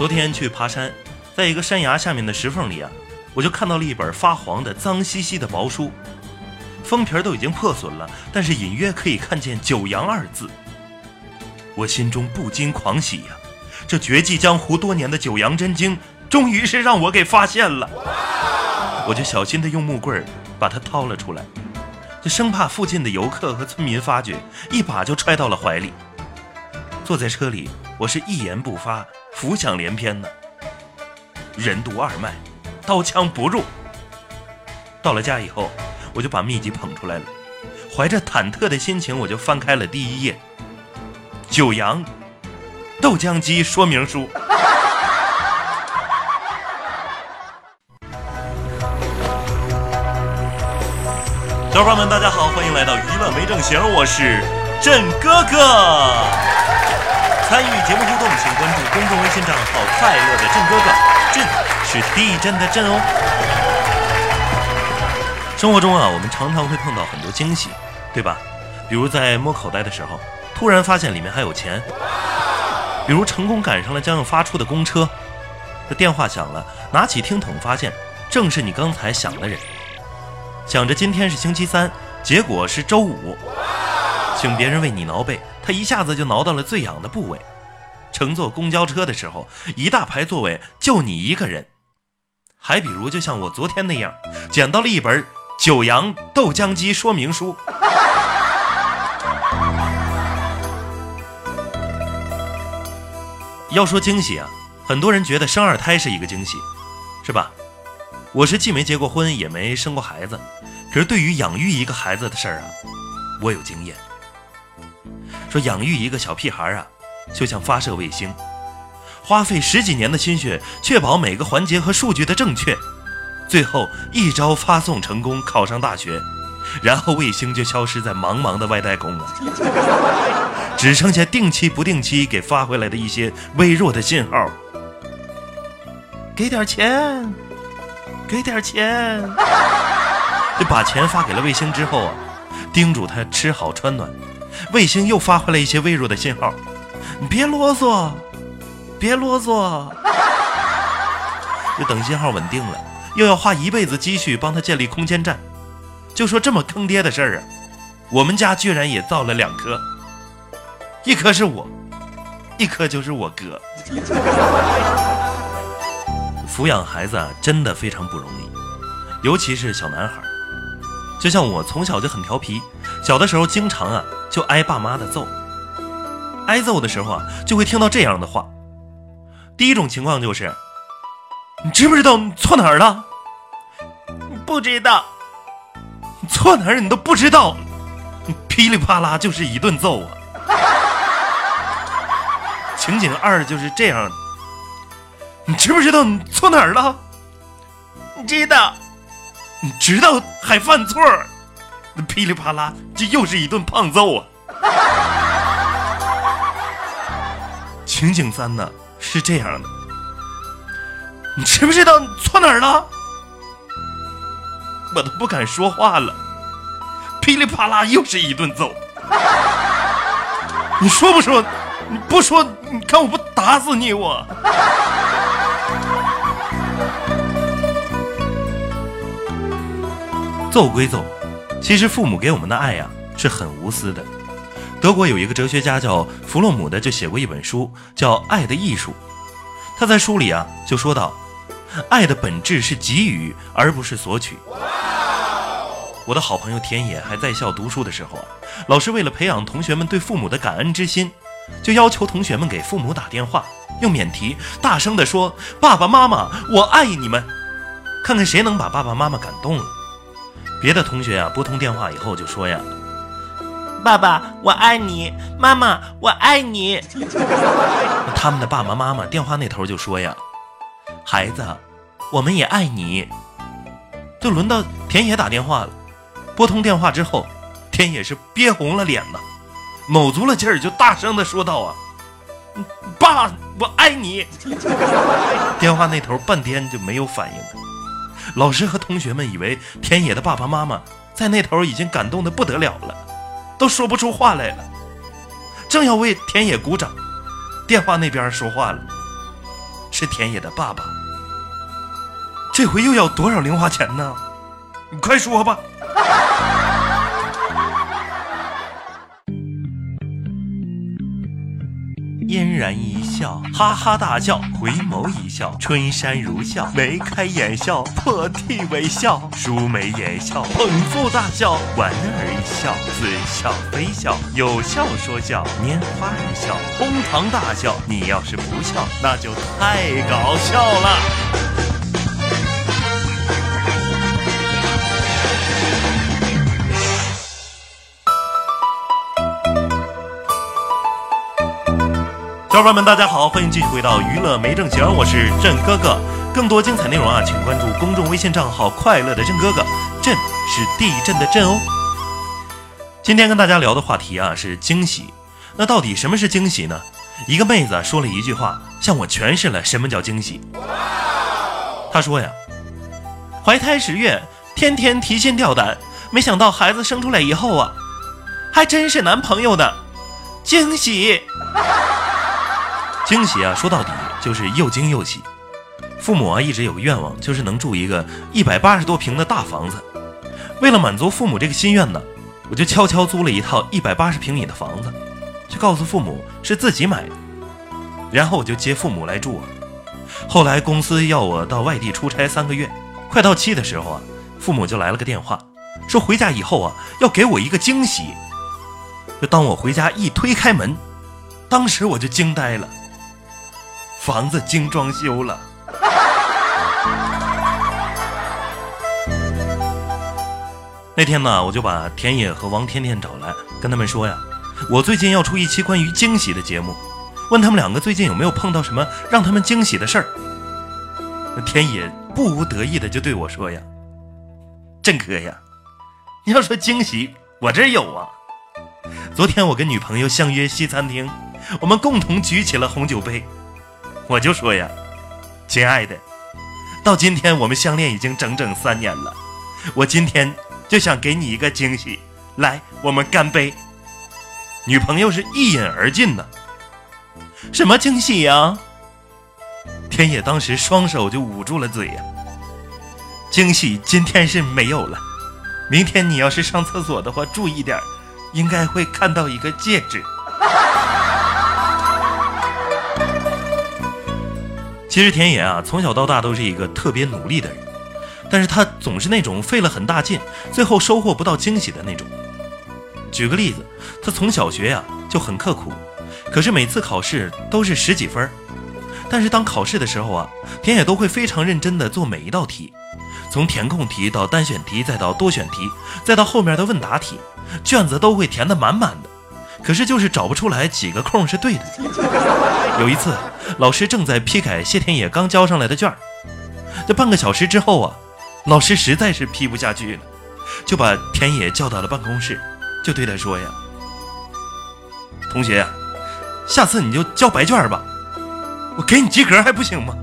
昨天去爬山，在一个山崖下面的石缝里啊，我就看到了一本发黄的、脏兮兮的薄书，封皮都已经破损了，但是隐约可以看见“九阳”二字。我心中不禁狂喜呀，这绝迹江湖多年的《九阳真经》，终于是让我给发现了。我就小心地用木棍把它掏了出来，就生怕附近的游客和村民发觉，一把就揣到了怀里。坐在车里，我是一言不发。浮想联翩呢，任督二脉，刀枪不入。到了家以后，我就把秘籍捧出来了，怀着忐忑的心情，我就翻开了第一页《九阳豆浆机说明书》。小伙伴们，大家好，欢迎来到娱乐没正形，我是振哥哥。参与节目互动，请关注公众微信账号“快乐的振哥哥”，振是地震的震哦。生活中啊，我们常常会碰到很多惊喜，对吧？比如在摸口袋的时候，突然发现里面还有钱；比如成功赶上了将要发出的公车，这电话响了，拿起听筒发现正是你刚才想的人。想着今天是星期三，结果是周五。请别人为你挠背，他一下子就挠到了最痒的部位。乘坐公交车的时候，一大排座位就你一个人。还比如，就像我昨天那样，捡到了一本《九阳豆浆机说明书》。要说惊喜啊，很多人觉得生二胎是一个惊喜，是吧？我是既没结过婚，也没生过孩子，可是对于养育一个孩子的事儿啊，我有经验。说养育一个小屁孩啊，就像发射卫星，花费十几年的心血，确保每个环节和数据的正确，最后一招发送成功，考上大学，然后卫星就消失在茫茫的外太空了，只剩下定期不定期给发回来的一些微弱的信号。给点钱，给点钱，就把钱发给了卫星之后啊，叮嘱他吃好穿暖。卫星又发回来一些微弱的信号，你别啰嗦，别啰嗦。就等信号稳定了，又要花一辈子积蓄帮他建立空间站。就说这么坑爹的事儿啊，我们家居然也造了两颗，一颗是我，一颗就是我哥。抚养孩子啊，真的非常不容易，尤其是小男孩。就像我从小就很调皮，小的时候经常啊。就挨爸妈的揍，挨揍的时候啊，就会听到这样的话。第一种情况就是，你知不知道你错哪儿了？不知道，错哪儿你都不知道，噼里啪啦就是一顿揍啊。情景二就是这样，你知不知道你错哪儿了？知道，你知道还犯错。那 噼里啪啦，这又是一顿胖揍啊！情景三呢是这样的，你知不知道错哪儿了？我都不敢说话了。噼里啪啦，又是一顿揍。你说不说？你不说，你看我不打死你我！揍归揍。其实父母给我们的爱呀是很无私的。德国有一个哲学家叫弗洛姆的，就写过一本书叫《爱的艺术》。他在书里啊就说到，爱的本质是给予而不是索取。我的好朋友田野还在校读书的时候，老师为了培养同学们对父母的感恩之心，就要求同学们给父母打电话，用免提大声地说：“爸爸妈妈，我爱你们。”看看谁能把爸爸妈妈感动了。别的同学啊，拨通电话以后就说呀：“爸爸，我爱你；妈妈，我爱你。”他们的爸爸妈妈电话那头就说呀：“孩子，我们也爱你。”就轮到田野打电话了。拨通电话之后，田野是憋红了脸呐，卯足了劲儿就大声的说道：“啊，爸，我爱你。”电话那头半天就没有反应。老师和同学们以为田野的爸爸妈妈在那头已经感动得不得了了，都说不出话来了。正要为田野鼓掌，电话那边说话了：“是田野的爸爸。这回又要多少零花钱呢？你快说吧。然一笑，哈哈大笑，回眸一笑，春山如笑，眉开眼笑，破涕为笑，舒眉眼笑，捧腹大笑，莞尔一笑，似笑非笑，有笑说笑，拈花一笑，哄堂大笑。你要是不笑，那就太搞笑了。伙伴们，大家好，欢迎继续回到娱乐没正形，我是振哥哥。更多精彩内容啊，请关注公众微信账号“快乐的振哥哥”，震是地震的震哦。今天跟大家聊的话题啊是惊喜。那到底什么是惊喜呢？一个妹子说了一句话，向我诠释了什么叫惊喜。她说呀，怀胎十月，天天提心吊胆，没想到孩子生出来以后啊，还真是男朋友的惊喜。惊喜啊，说到底就是又惊又喜。父母啊一直有个愿望，就是能住一个一百八十多平的大房子。为了满足父母这个心愿呢，我就悄悄租了一套一百八十平米的房子，就告诉父母是自己买的。然后我就接父母来住啊。后来公司要我到外地出差三个月，快到期的时候啊，父母就来了个电话，说回家以后啊要给我一个惊喜。就当我回家一推开门，当时我就惊呆了。房子精装修了。那天呢，我就把田野和王甜甜找来，跟他们说呀，我最近要出一期关于惊喜的节目，问他们两个最近有没有碰到什么让他们惊喜的事儿。田野不无得意的就对我说呀：“郑哥呀，你要说惊喜，我这有啊。昨天我跟女朋友相约西餐厅，我们共同举起了红酒杯。”我就说呀，亲爱的，到今天我们相恋已经整整三年了，我今天就想给你一个惊喜，来，我们干杯。女朋友是一饮而尽呢，什么惊喜呀？田野当时双手就捂住了嘴呀。惊喜今天是没有了，明天你要是上厕所的话，注意点，应该会看到一个戒指。其实田野啊，从小到大都是一个特别努力的人，但是他总是那种费了很大劲，最后收获不到惊喜的那种。举个例子，他从小学呀就很刻苦，可是每次考试都是十几分但是当考试的时候啊，田野都会非常认真的做每一道题，从填空题到单选题，再到多选题，再到后面的问答题，卷子都会填得满满的。可是就是找不出来几个空是对的。有一次，老师正在批改谢田野刚交上来的卷儿，这半个小时之后啊，老师实在是批不下去了，就把田野叫到了办公室，就对他说呀：“同学呀，下次你就交白卷吧，我给你及格还不行吗？”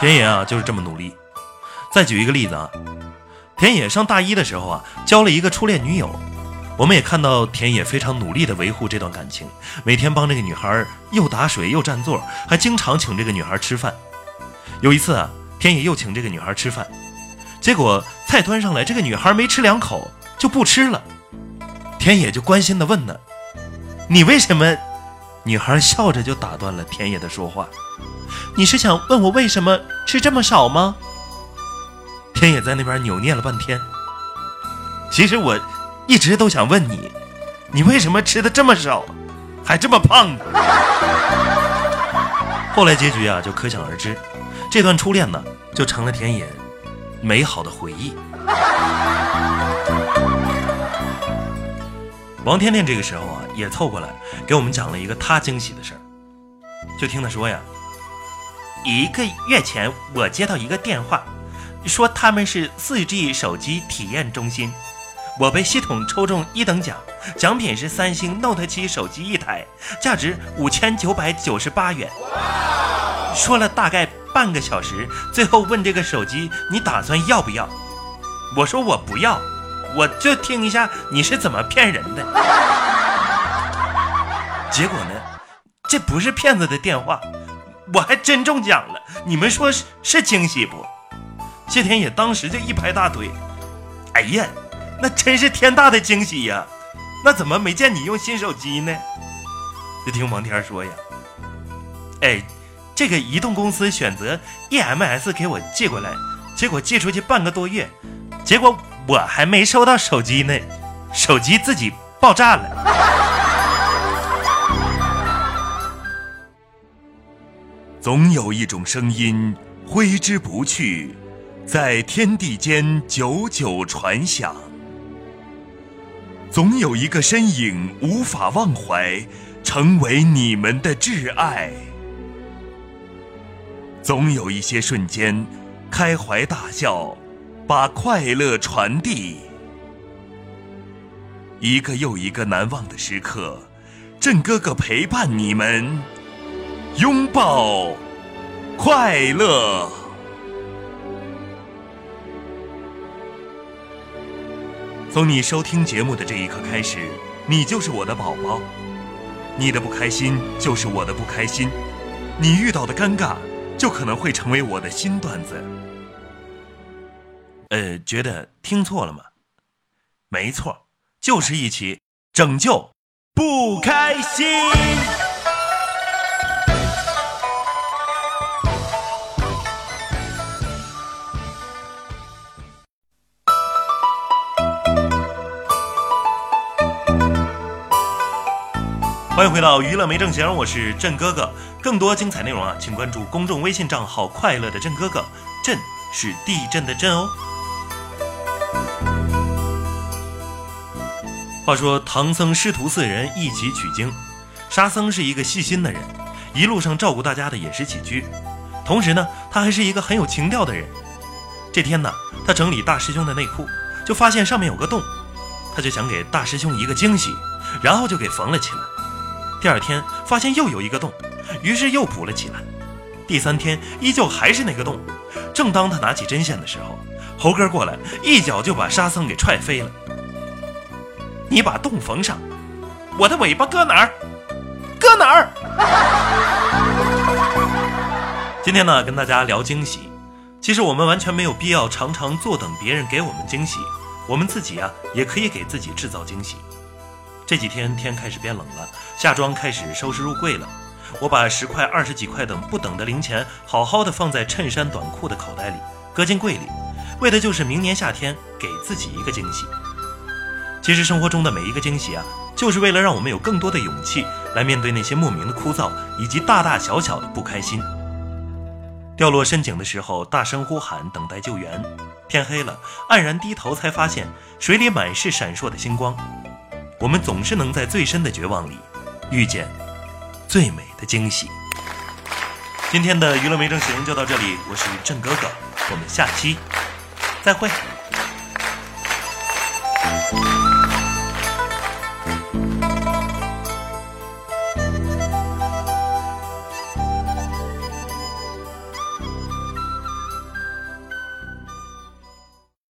田野啊，就是这么努力。再举一个例子啊，田野上大一的时候啊，交了一个初恋女友。我们也看到田野非常努力地维护这段感情，每天帮这个女孩又打水又占座，还经常请这个女孩吃饭。有一次啊，田野又请这个女孩吃饭，结果菜端上来，这个女孩没吃两口就不吃了。田野就关心地问呢：“你为什么？”女孩笑着就打断了田野的说话：“你是想问我为什么吃这么少吗？”田野在那边扭捏了半天。其实我。一直都想问你，你为什么吃的这么少，还这么胖？后来结局啊，就可想而知。这段初恋呢，就成了田野美好的回忆。王天天这个时候啊，也凑过来给我们讲了一个他惊喜的事儿。就听他说呀，一个月前我接到一个电话，说他们是四 G 手机体验中心。我被系统抽中一等奖，奖品是三星 Note 7手机一台，价值五千九百九十八元。说了大概半个小时，最后问这个手机你打算要不要？我说我不要，我就听一下你是怎么骗人的。结果呢，这不是骗子的电话，我还真中奖了。你们说是是惊喜不？谢天野当时就一拍大腿，哎呀，那真是天大的惊喜呀！那怎么没见你用新手机呢？就听王天说呀，哎，这个移动公司选择 EMS 给我寄过来，结果寄出去半个多月，结果我还没收到手机呢，手机自己爆炸了。总有一种声音挥之不去，在天地间久久传响；总有一个身影无法忘怀，成为你们的挚爱；总有一些瞬间开怀大笑，把快乐传递。一个又一个难忘的时刻，振哥哥陪伴你们。拥抱快乐。从你收听节目的这一刻开始，你就是我的宝宝。你的不开心就是我的不开心，你遇到的尴尬就可能会成为我的新段子。呃，觉得听错了吗？没错，就是一起拯救不开心。欢迎回到娱乐没正形，我是震哥哥。更多精彩内容啊，请关注公众微信账号“快乐的震哥哥”，震是地震的震哦。话说唐僧师徒四人一起取经，沙僧是一个细心的人，一路上照顾大家的饮食起居，同时呢，他还是一个很有情调的人。这天呢，他整理大师兄的内裤，就发现上面有个洞，他就想给大师兄一个惊喜，然后就给缝了起来。第二天发现又有一个洞，于是又补了起来。第三天依旧还是那个洞。正当他拿起针线的时候，猴哥过来一脚就把沙僧给踹飞了。你把洞缝上，我的尾巴搁哪儿？搁哪儿？今天呢，跟大家聊惊喜。其实我们完全没有必要常常坐等别人给我们惊喜，我们自己啊也可以给自己制造惊喜。这几天天开始变冷了，夏装开始收拾入柜了。我把十块、二十几块等不等的零钱好好的放在衬衫、短裤的口袋里，搁进柜里，为的就是明年夏天给自己一个惊喜。其实生活中的每一个惊喜啊，就是为了让我们有更多的勇气来面对那些莫名的枯燥以及大大小小的不开心。掉落深井的时候，大声呼喊，等待救援。天黑了，黯然低头，才发现水里满是闪烁的星光。我们总是能在最深的绝望里遇见最美的惊喜。今天的娱乐没正形就到这里，我是郑哥哥，我们下期再会。